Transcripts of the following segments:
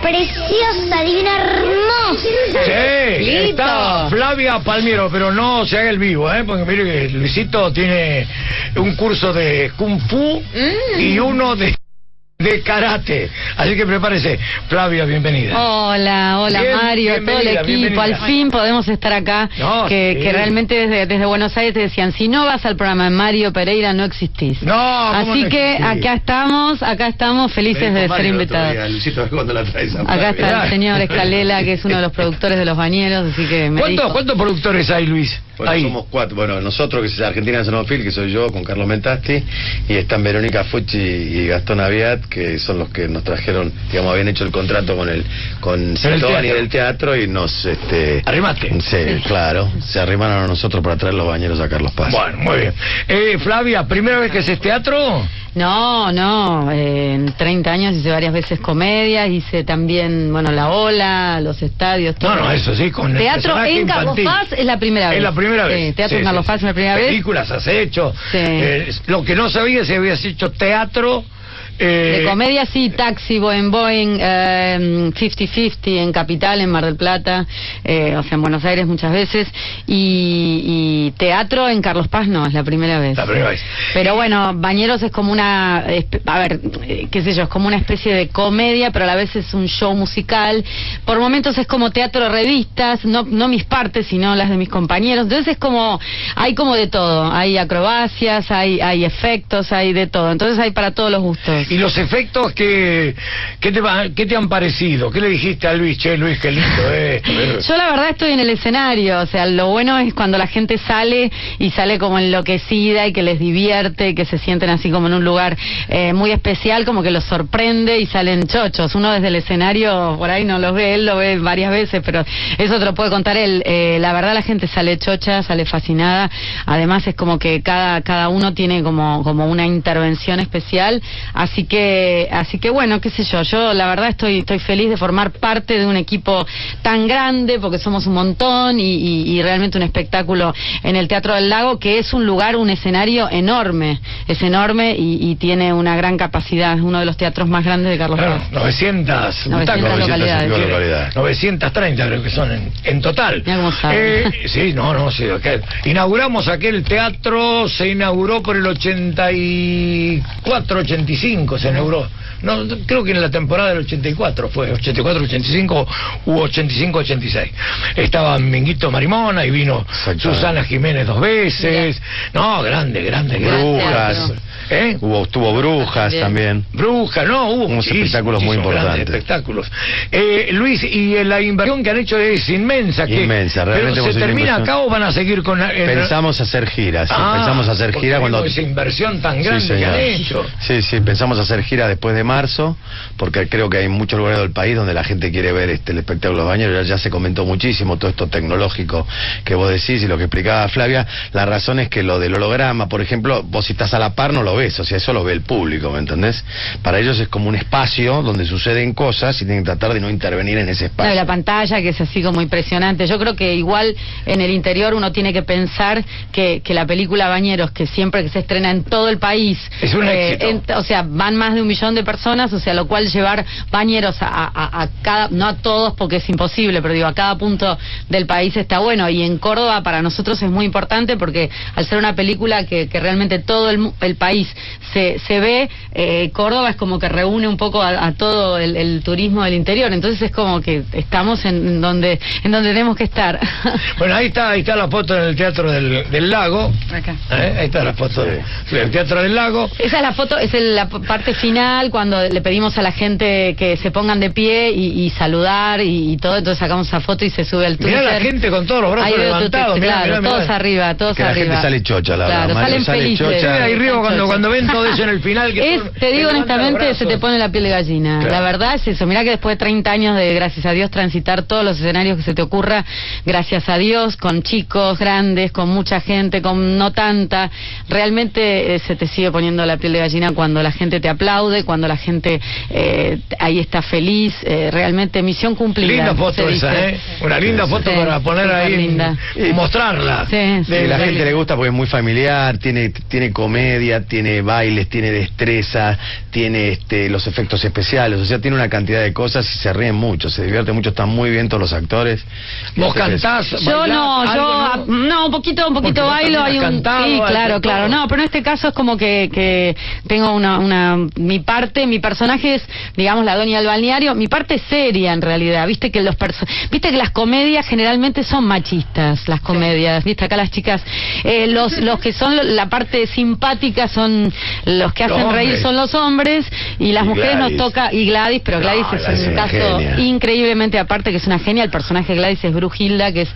preciosa, divina, hermosa. Sí, Listo. está Flavia Palmiero, pero no se haga el vivo, ¿eh? Porque mire que Luisito tiene un curso de Kung Fu Mm. y uno de, de karate. Así que prepárese. Flavia, bienvenida. Hola, hola Bien, Mario, todo el equipo. bienvenida. Al fin podemos estar acá. No, que, sí. que realmente desde, desde Buenos Aires te decían, si no vas al programa de Mario Pereira no existís. No, ¿cómo Así no que existís? acá estamos, acá estamos felices de ser invitados. Luisito, ¿cuándo la traes a Acá está el señor Escalela, que es uno de los productores de Los Bañeros, así que me ¿Cuántos, dijo... ¿Cuántos productores hay, Luis? Bueno, Ahí. somos cuatro. Bueno, nosotros, que es Argentina Sonofil, que soy yo, con Carlos Mentasti, y están Verónica Fucci y Gastón Aviat, que son los que nos trajeron, digamos, habían hecho el contrato con el con Citoni teatro. del teatro y nos... este Arrimaste. Sí, claro. Se arrimaron a nosotros para traer los bañeros a Carlos Paz. Bueno, muy bien. Eh, Flavia, ¿primera vez que haces teatro? No, no, eh, en 30 años hice varias veces comedia, hice también, bueno, La Ola, los estadios, todo. No, no, eso sí, con el Teatro en Carlos. Paz es la primera vez. Es la primera vez. Sí, teatro Sí, en Carlos sí, Paz es la primera vez. Películas has hecho. Sí. Eh, lo que no sabía es si habías hecho teatro. Eh, De comedia sí, Taxi, Boeing Boeing, eh, 50-50 en Capital, en Mar del Plata, eh, o sea, en Buenos Aires muchas veces, y, y teatro en Carlos Paz no, es la primera vez. La primera vez. Pero bueno, Bañeros es como una, a ver, eh, qué sé yo, es como una especie de comedia, pero a la vez es un show musical. Por momentos es como teatro revistas, no, no mis partes, sino las de mis compañeros. Entonces es como, hay como de todo. Hay acrobacias, hay, hay efectos, hay de todo. Entonces hay para todos los gustos. ¿Y los efectos que, qué te, va- qué te han parecido? ¿Qué le dijiste a Luis? Che, Luis, qué lindo, eh. Yo la verdad estoy en el escenario, o sea, lo bueno es cuando la gente sale y sale como enloquecida y que les divierte, que se sienten así como en un lugar eh, muy especial, como que los sorprende y salen chochos. Uno desde el escenario por ahí no los ve, él lo ve varias veces, pero eso te lo puede contar él. Eh, la verdad la gente sale chocha, sale fascinada. Además es como que cada cada uno tiene como como una intervención especial, así que así que bueno, qué sé yo, yo la verdad estoy estoy feliz de formar parte de un equipo tan grande porque somos un montón y, y- y realmente un espectáculo en el Teatro del Lago que es un lugar, un escenario enorme, es enorme y, y tiene una gran capacidad, es uno de los teatros más grandes de Carlos Claro, Paz. 900 900 butacas. localidades. Tiene localidades. 930 creo que son en, en total. Eh, sí, no, no, sí. aquel- inauguramos aquel teatro, se inauguró por el 84, 85 se inauguró. No, creo que en la temporada del 84 fue, 84, 85 u 85, 86. Estaba Minguito Marimona y vino. Susana Jiménez dos veces. No, grande, grande, grande. Brujas. ¿Eh? Hubo, tuvo brujas También. también. Bruja, no, hubo Unos espectáculos muy importantes. espectáculos. Eh, Luis, y eh, la inversión que han hecho es inmensa. Que, Inmensa, realmente ¿Pero hemos se termina acá o van a seguir con en- Pensamos hacer giras, sí, Ah, pensamos hacer porque gira digo, cuando... Esa inversión tan grande Sí, que han hecho. Sí, sí, pensamos hacer gira después de marzo, porque creo que hay muchos lugares del país donde la gente quiere ver este el espectáculo de los bañeros. Ya, ya se comentó muchísimo todo esto tecnológico que vos decís y lo que explicaba Flavia. La razón es que lo del holograma, por ejemplo, vos si estás a la par no lo ves, o sea, eso lo ve el público, ¿me entendés? Para ellos es como un espacio donde suceden cosas y tienen que tratar de no intervenir en ese No, espacio. y la pantalla que es así como impresionante. Yo creo que igual en el interior uno tiene que pensar que, que la película Bañeros, que siempre que se estrena en todo el país, eh, Es un éxito. o sea, van más de un millón de personas, o sea, lo cual llevar Bañeros a, a- a cada, no a todos porque es imposible, pero digo, a cada punto del país está bueno. Y en Córdoba para nosotros es muy importante porque al ser una película que, que realmente todo el, el país se, se ve, eh, Córdoba es como que reúne un poco a, a todo el, el turismo del interior. Entonces es como que estamos en donde, en donde tenemos que estar. Bueno, ahí está, ahí está la foto en el Teatro del, del Lago. Acá. ¿Eh? Ahí está la foto del Teatro del Lago. Esa es la foto, es el- la parte final cuando le pedimos a la gente que se pongan de pie y, y saludar y, y todo, entonces sacamos esa foto y se sube al Twitter. Mirá la gente con todos los brazos Ahí veo tu levantados, mirá, claro, mirá, mirá. todos arriba, todos Que la arriba. gente sale chocha, la claro, verdad, salen sale felices. chocha. Ahí arriba cuando, cuando ven todo eso en el final. Que Es, te digo honestamente, se te pone la piel de gallina. Claro. La verdad es eso. Mira que después de 30 años de, gracias a Dios, transitar todos los escenarios que se te ocurra, gracias a Dios, con chicos, grandes, con mucha gente, con no tanta, realmente eh, se te sigue poniendo la piel de gallina cuando la gente te aplaude, cuando la gente eh, ahí está feliz. eh, realmente misión cumplida. Linda foto se esa, dice. ¿eh? Una linda foto sí. para poner ahí, y mostrarla. Sí, sí. Sí, la gente le gusta porque es muy familiar, tiene tiene comedia, tiene bailes, tiene destreza, tiene este, los efectos especiales, o sea, tiene una cantidad de cosas y se ríen mucho, se divierte mucho, están muy bien todos los actores. ¿Vos Entonces, cantás? Yo bailás, no, yo no? no, un poquito, un Porque poquito vos bailo, hay un cantado, sí, claro, claro. No, pero en este caso es como que, que tengo una, una mi parte, mi personaje es, digamos, la doña del balneario, mi parte es seria en realidad. Viste que los perso- viste que las comedias generalmente son machistas, las comedias, viste acá las chicas, eh, los los que son la parte simpática son los que hacen reír son los hombres y las Y mujeres nos toca y Gladys, pero Gladys es un caso genia. increíblemente aparte que es una genia. El personaje de Gladys es Brujilda que es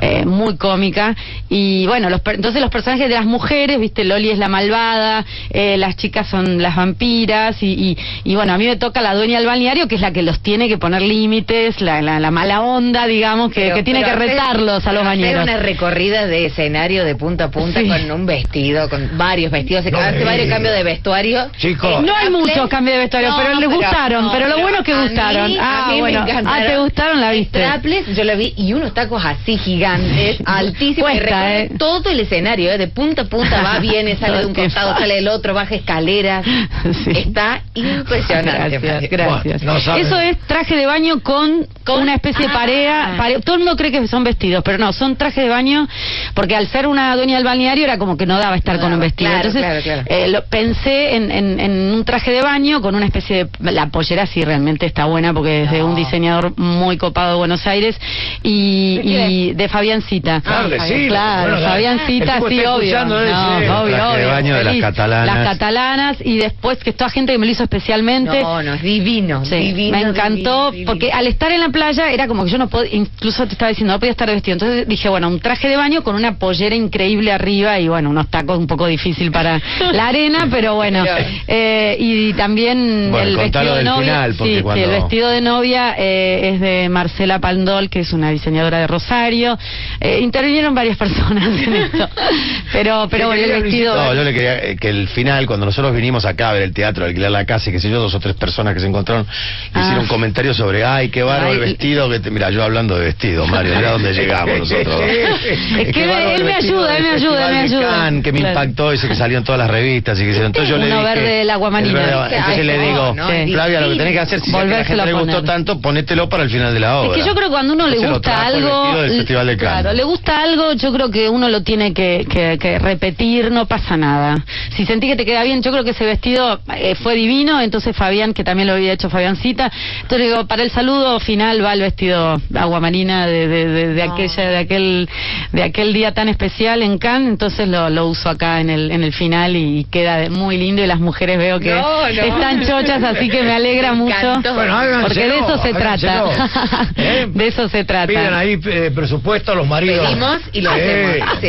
eh, muy cómica. Y bueno los entonces los personajes de las mujeres viste Loli es la malvada eh, las chicas son las vampiras y, y, y, bueno a mí me toca la dueña del balneario que es la que los tiene que poner límites la, la, la mala onda digamos que, Pero- que tiene que hacer- retarlos a los pero hacer bañeros una recorrida de escenario de punta a punta Sí. con un vestido, con varios vestidos. Se No me vez varios digas. cambios de vestuario. Chicos. no hay muchos cambios de vestuario, No, pero les gustaron, pero lo bueno es que a gustaron. mí- Ah, a mí bueno. me encantaron. Ah, ¿te gustaron? La viste. Strapless, yo la vi y unos tacos así gigantes, altísimos. ¿eh? todo el escenario, ¿eh? de punta a punta, va, viene, sale de un costado, sale del otro, baja escaleras. Sí. Está impresionante. Gracias, Mario. gracias. Bueno, no saben. Eso es traje de baño con, Con- una especie de Ah. parea, pare- Todo el mundo cree que son vestidos, pero no, son trajes de baño porque al ser una dueña del balneario era como que no daba estar No con un vestido. claro, Entonces claro, claro. eh, lo, pensé en, en- en un traje de baño con una especie de... La pollera sí realmente está buena porque es de un diseñador muy copado de Buenos Aires y, ¿De quién y de Fabiancita. Claro, decilo. Claro, Bueno, Fabiancita, sí, obvio. No, ser. obvio, Traje de obvio. baño de las catalanas. Las catalanas y después que toda gente que me lo hizo especialmente. No, no, es divino. Sí, divino me encantó divino, divino. porque al estar en la playa era como que yo no podía, incluso te estaba diciendo, no podía estar vestido. Entonces dije, bueno, un traje de baño con una pollera increíble arriba y bueno, unos tacos un poco difícil para la arena, pero bueno. Eh, y también Bueno, el vestido de del novia. final, sí, sí, el vestido de novia eh, es de Marcela Pandol, que es una diseñadora de Rosario. Eh, intervinieron varias personas en esto. Pero, pero bueno, el vestido. No, yo le quería que el final, cuando nosotros vinimos acá a ver el teatro, alquilar la casa y qué sé yo, dos o tres personas que se encontraron, Ah. hicieron comentarios sobre, ay, qué bárbaro el vestido. que te... Mira, yo hablando de vestido, Mario, mira dónde llegamos nosotros. Es que bárbaro él me ayuda, él me ayuda, él me ayuda. Cannes, que me Claro. impactó, ese que salió en todas las revistas y que hicieron. Entonces yo le Uno dije, verde del aguamarina. el verde- Entonces Ay, le digo, no, Sí. Flavia, lo que tenés que hacer, si a la gente le gustó tanto, ponételo para el final de la obra. Es que yo creo que cuando uno le gusta algo, del claro, le gusta algo, yo creo que uno lo tiene que, que- que repetir, no pasa nada. Si sentí que te queda bien, yo creo que ese vestido eh, fue divino, entonces Fabián, que también lo había hecho Fabiancita, entonces digo, para el saludo final va el vestido aguamarina de, de, de, de aquella, de aquel, de aquel día tan especial en Cannes, entonces lo, lo uso acá en el, en el final y queda muy lindo y las mujeres veo que No, no. están chochas, así que me alegra Me mucho. encantó. Bueno, háganselo, Porque de eso se háganselo. trata. ¿Eh? De eso se trata. Piden ahí eh, presupuesto a los maridos. Pedimos y lo hacemos, sí.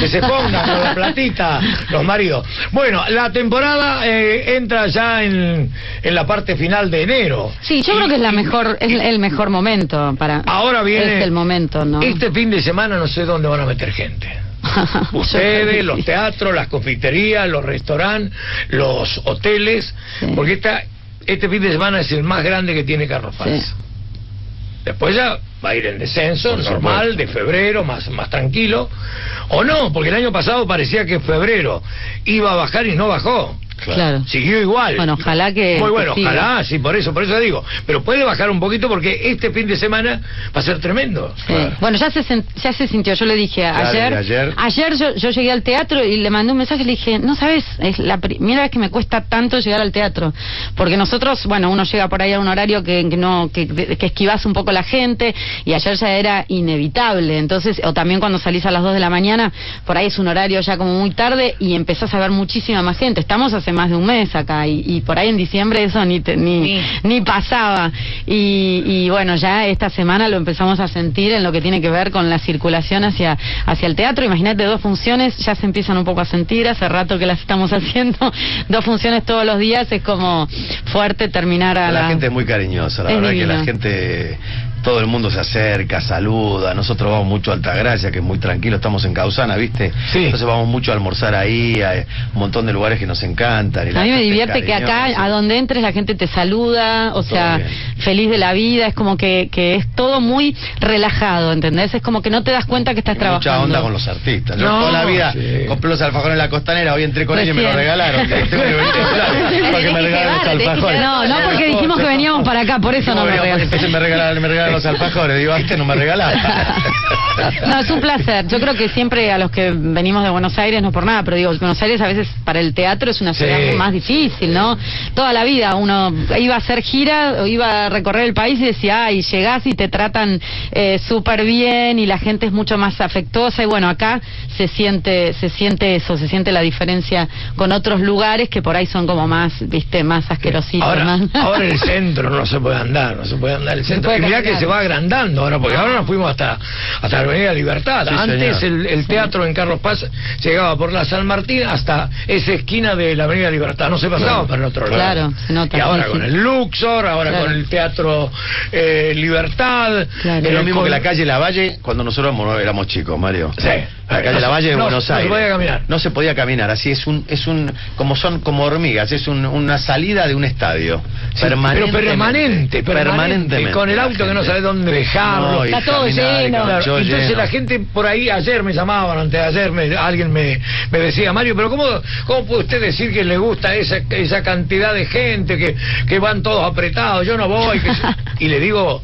Que se pongan con la platita, los maridos. Bueno, la temporada eh, entra ya en, en la parte final de enero. Sí, yo Y- creo que es la mejor, es el mejor momento para. Ahora viene. Es el momento, ¿no? Este fin de semana no sé dónde van a meter gente. Ustedes, los teatros, las confiterías, los restaurantes, los hoteles, Sí. porque esta, este fin de semana es el más grande que tiene Carlos Paz. Sí. Después ya va a ir en descenso, Por normal, supuesto. de febrero, más, más tranquilo. O no, porque el año pasado parecía que en febrero iba a bajar y no bajó. Claro. Siguió igual. Bueno, ojalá que- Muy bueno, que ojalá, sí, por eso, por eso digo. Pero puede bajar un poquito porque este fin de semana va a ser tremendo. Sí. Bueno, ya se, ya se sintió. Yo le dije ayer. desde ayer. yo, yo llegué al teatro y le mandé un mensaje y le dije, no sabes, es la primera vez que me cuesta tanto llegar al teatro. Porque nosotros, bueno, uno llega por ahí a un horario que, que no que, que esquivas un poco la gente y ayer ya era inevitable. Entonces, o también cuando salís a las 2 de la mañana, por ahí es un horario ya como muy tarde y empezás a ver muchísima más gente. Estamos hace más de un mes acá y, y por ahí en diciembre eso ni, te- ni, Ni. ni pasaba. Y, y bueno, ya esta semana lo empezamos a sentir en lo que tiene que ver con la circulación hacia, hacia el teatro. Imagínate, dos funciones ya se empiezan un poco a sentir, hace rato que las estamos haciendo. dos funciones todos los días es como fuerte termiar a La, la... gente es muy cariñosa, la Es verdad que la gente todo el mundo se acerca, saluda. Nosotros vamos mucho a Altagracia, que es muy tranquilo, estamos en Causana, ¿viste? Sí. Entonces vamos mucho a almorzar ahí, hay un montón de lugares que nos encantan. A mí me divierte que acá, a donde entres, la gente te saluda, o Todo sea, bien. feliz de la vida, es como que, que es todo muy relajado, ¿entendés? Es como que no te das cuenta que estás Y trabajando. Mucha onda con los artistas. Yo No, toda la vida sí. compré los alfajores en la costanera, hoy entré con ellos y me los regalaron. Tengo que venir temprano porque me regalaron los alfajores. No, no porque dijimos que veníamos para acá, por eso no me regalan. Entonces me regalaron, me regalaron los alfajores. Digo, antes no me regalaban. No, es un placer. Yo creo que siempre a los que venimos de Buenos Aires, no por nada, pero digo, Buenos Aires a veces para el teatro es una Sí. ciudad más difícil, ¿no? Toda la vida uno iba a hacer gira o iba a recorrer el país y decía, ay, llegás y te tratan eh, súper bien y la gente es mucho más afectuosa y bueno, acá se siente, se siente eso, se siente la diferencia con otros lugares que por ahí son como más, viste, más asquerositos. Ahora, más- ahora el centro no se puede andar, no se puede andar el centro. Y mirá que se va agrandando ahora, porque ahora nos fuimos hasta, hasta Avenida Libertad. Sí, Antes el, el teatro en Carlos Paz llegaba por la San Martín hasta esa esquina de la Avenida Libertad, no se pasaba para el otro lado. Claro, se nota, Y ahora sí, con sí. el Luxor, ahora Claro. con el Teatro eh, Libertad. Claro. Es lo eh, mismo con- que la calle Lavalle cuando nosotros éramos- éramos chicos, Mario. Sí. La calle No se- Lavalle de no, Buenos no se Aires. podía caminar. No se podía caminar. Así es un, es un, como son como hormigas. Es un- una salida de un estadio. Sí, permanentemente. Pero permanente, permanente, Permanentemente. con el la auto que no sabe dónde dejarlo. No, Está todo caminar, lleno. Claro, entonces lleno. la gente por ahí, ayer me llamaban, antes de ayer me, alguien me, me decía, Mario, pero cómo, ¿cómo puede usted decir que le gusta esa, esa cantidad de gente, que, que van todos apretados, yo no voy? que- y le digo,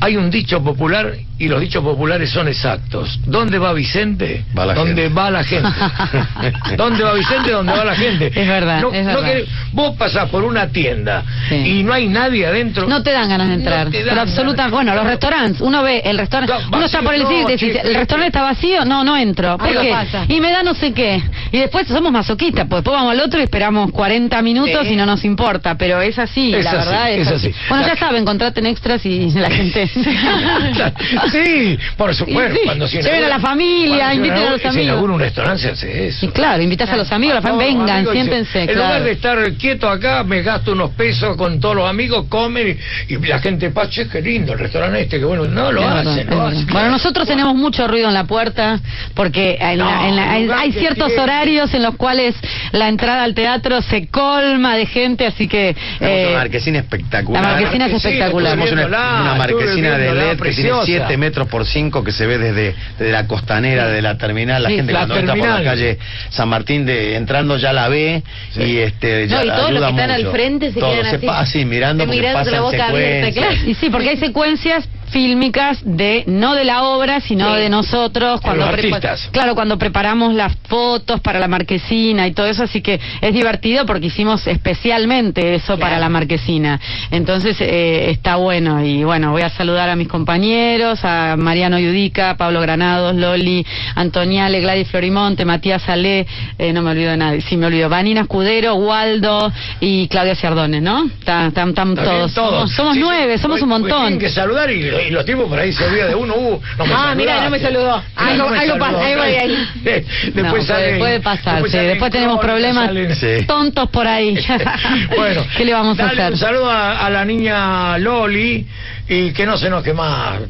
hay un dicho popular y los dichos populares son exactos. ¿Dónde va Vicente? Va la ¿Dónde gente. va la gente? ¿Dónde va Vicente? ¿Dónde va la gente? Es verdad, No- es no verdad. que- vos pasás por una tienda Sí. y no hay nadie adentro. No te dan ganas de entrar. No te dan pero absolutamente. ganas. Bueno, los restaurantes, uno ve el restaurante, No, uno está por el sitio y dice, el restaurante está vacío, no, no entro. ¿Por qué? pasa. Y me da no sé qué. Y después somos masoquistas, pues después vamos al otro y esperamos 40 minutos Sí. y no nos importa, pero es así, Es la así, verdad es, es así. así. Bueno, La- ya saben, contraten extras y la gente... sí, por supuesto. Sí, Cuando se lleven a la familia, inviten a los Si amigos. inaugura un restaurante se hace eso. Y claro, invitas a los amigos, la familia, vengan, amigos siéntense, En lugar claro. de estar quieto acá, me gasto unos pesos con todos los amigos, comen y, y la gente pasa, che, qué lindo el restaurante este, que bueno, no lo verdad, hacen, verdad. hacen. Bueno, nosotros tenemos mucho ruido en la puerta porque en la- No, en la- hay, lugar ciertos tiene. Horarios en los cuales la entrada al teatro se colma de gente, así que... Eh, una marquesina espectacular. la marquesina es Marquesina, espectacular. Tenemos una, una marquesina de LED que tiene preciosa. 7 metros por 5 que se ve desde, desde la costanera de la terminal. La Sí, gente la cuando entra por la terminal. calle San Martín de entrando ya la ve Sí. y este No, ya y la todos los ayuda que están al mucho. frente se Todos quedan se así. pa- así mirando porque Mirando con la pasan boca abierta, secuencias. claro. Y sí, porque hay secuencias fílmicas de no de la obra, sino Sí. de nosotros cuando los prepa- artistas. claro, cuando preparamos las fotos para la marquesina y todo eso, así que es divertido porque hicimos especialmente eso para la marquesina. Entonces eh, está bueno y bueno, voy a saludar a mis compañeros, a Mariano Yudica, Pablo Granados, Loli, Antoniale, Gladys Florimonte, Matías Salé, eh, no me olvido de nadie, sí me olvido, Vanina Escudero, Waldo y Claudia Ciardone, ¿no? Están bien, todos. Somos, somos Sí, nueve, somos un montón. Tienen que saludar y, y los tipos por ahí se olvidan de uno. Uh, no me Ah, mira, no me saludó. Algo- no algo pasa, algo hay ahí. Después No, puede- salen- puede pasar, sí, salen después tenemos problemas salen- Sí. tontos por ahí. bueno, ¿qué le vamos a hacer? Un saludo a, a la niña Loli y que no se enoje más.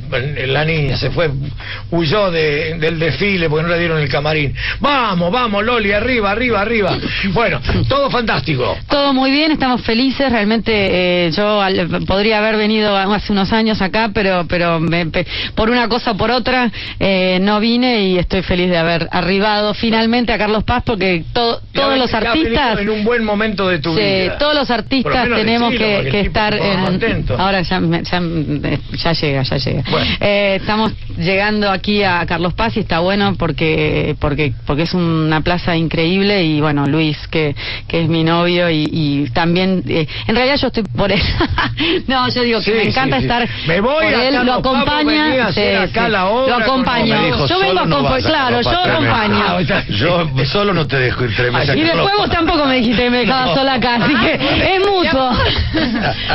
La niña se fue, huyó de- del desfile porque no le dieron el camarín. Vamos, vamos, Loli, arriba, arriba, arriba. Bueno, todo fantástico. Todo muy bien, estamos felices. Realmente eh, yo al- podría haber venido hace unos años acá, pero pero me- pe- por una cosa o por otra eh, no vine y estoy feliz de haber arribado finalmente a Carlos Paz porque to- todos los artistas... en un buen momento de tu Sí, vida. todos los artistas tenemos que, que estar en... Ahora ya, ya, me- ya llega, ya llega. Bueno. Eh, estamos llegando aquí a Carlos Paz y está bueno porque porque porque es una plaza increíble y bueno, Luis, que, que es mi novio y, y también... eh, en realidad yo estoy por él. no, yo digo que Sí, me encanta sí, sí. estar Me voy por a él, lo Carlos acompaña. sí, acá sí. la obra lo acompaño. Dijo, yo vengo a no vas claro, yo acompaño. Yo solo no te dejo ir tres meses Y después vos tampoco me dijiste que me dejabas No. sola acá, así que es mutuo.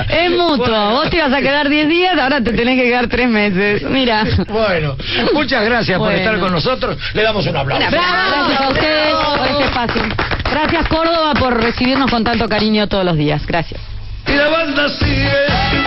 es mutuo. Vos te ibas a quedar 10 días, ahora te tenés que quedar 3 meses. Mira. Bueno, muchas gracias por estar con nosotros. Le damos un aplauso. Gracias a ustedes por este espacio. Gracias Córdoba por recibirnos con tanto cariño todos los días. Gracias. Y la banda sigue.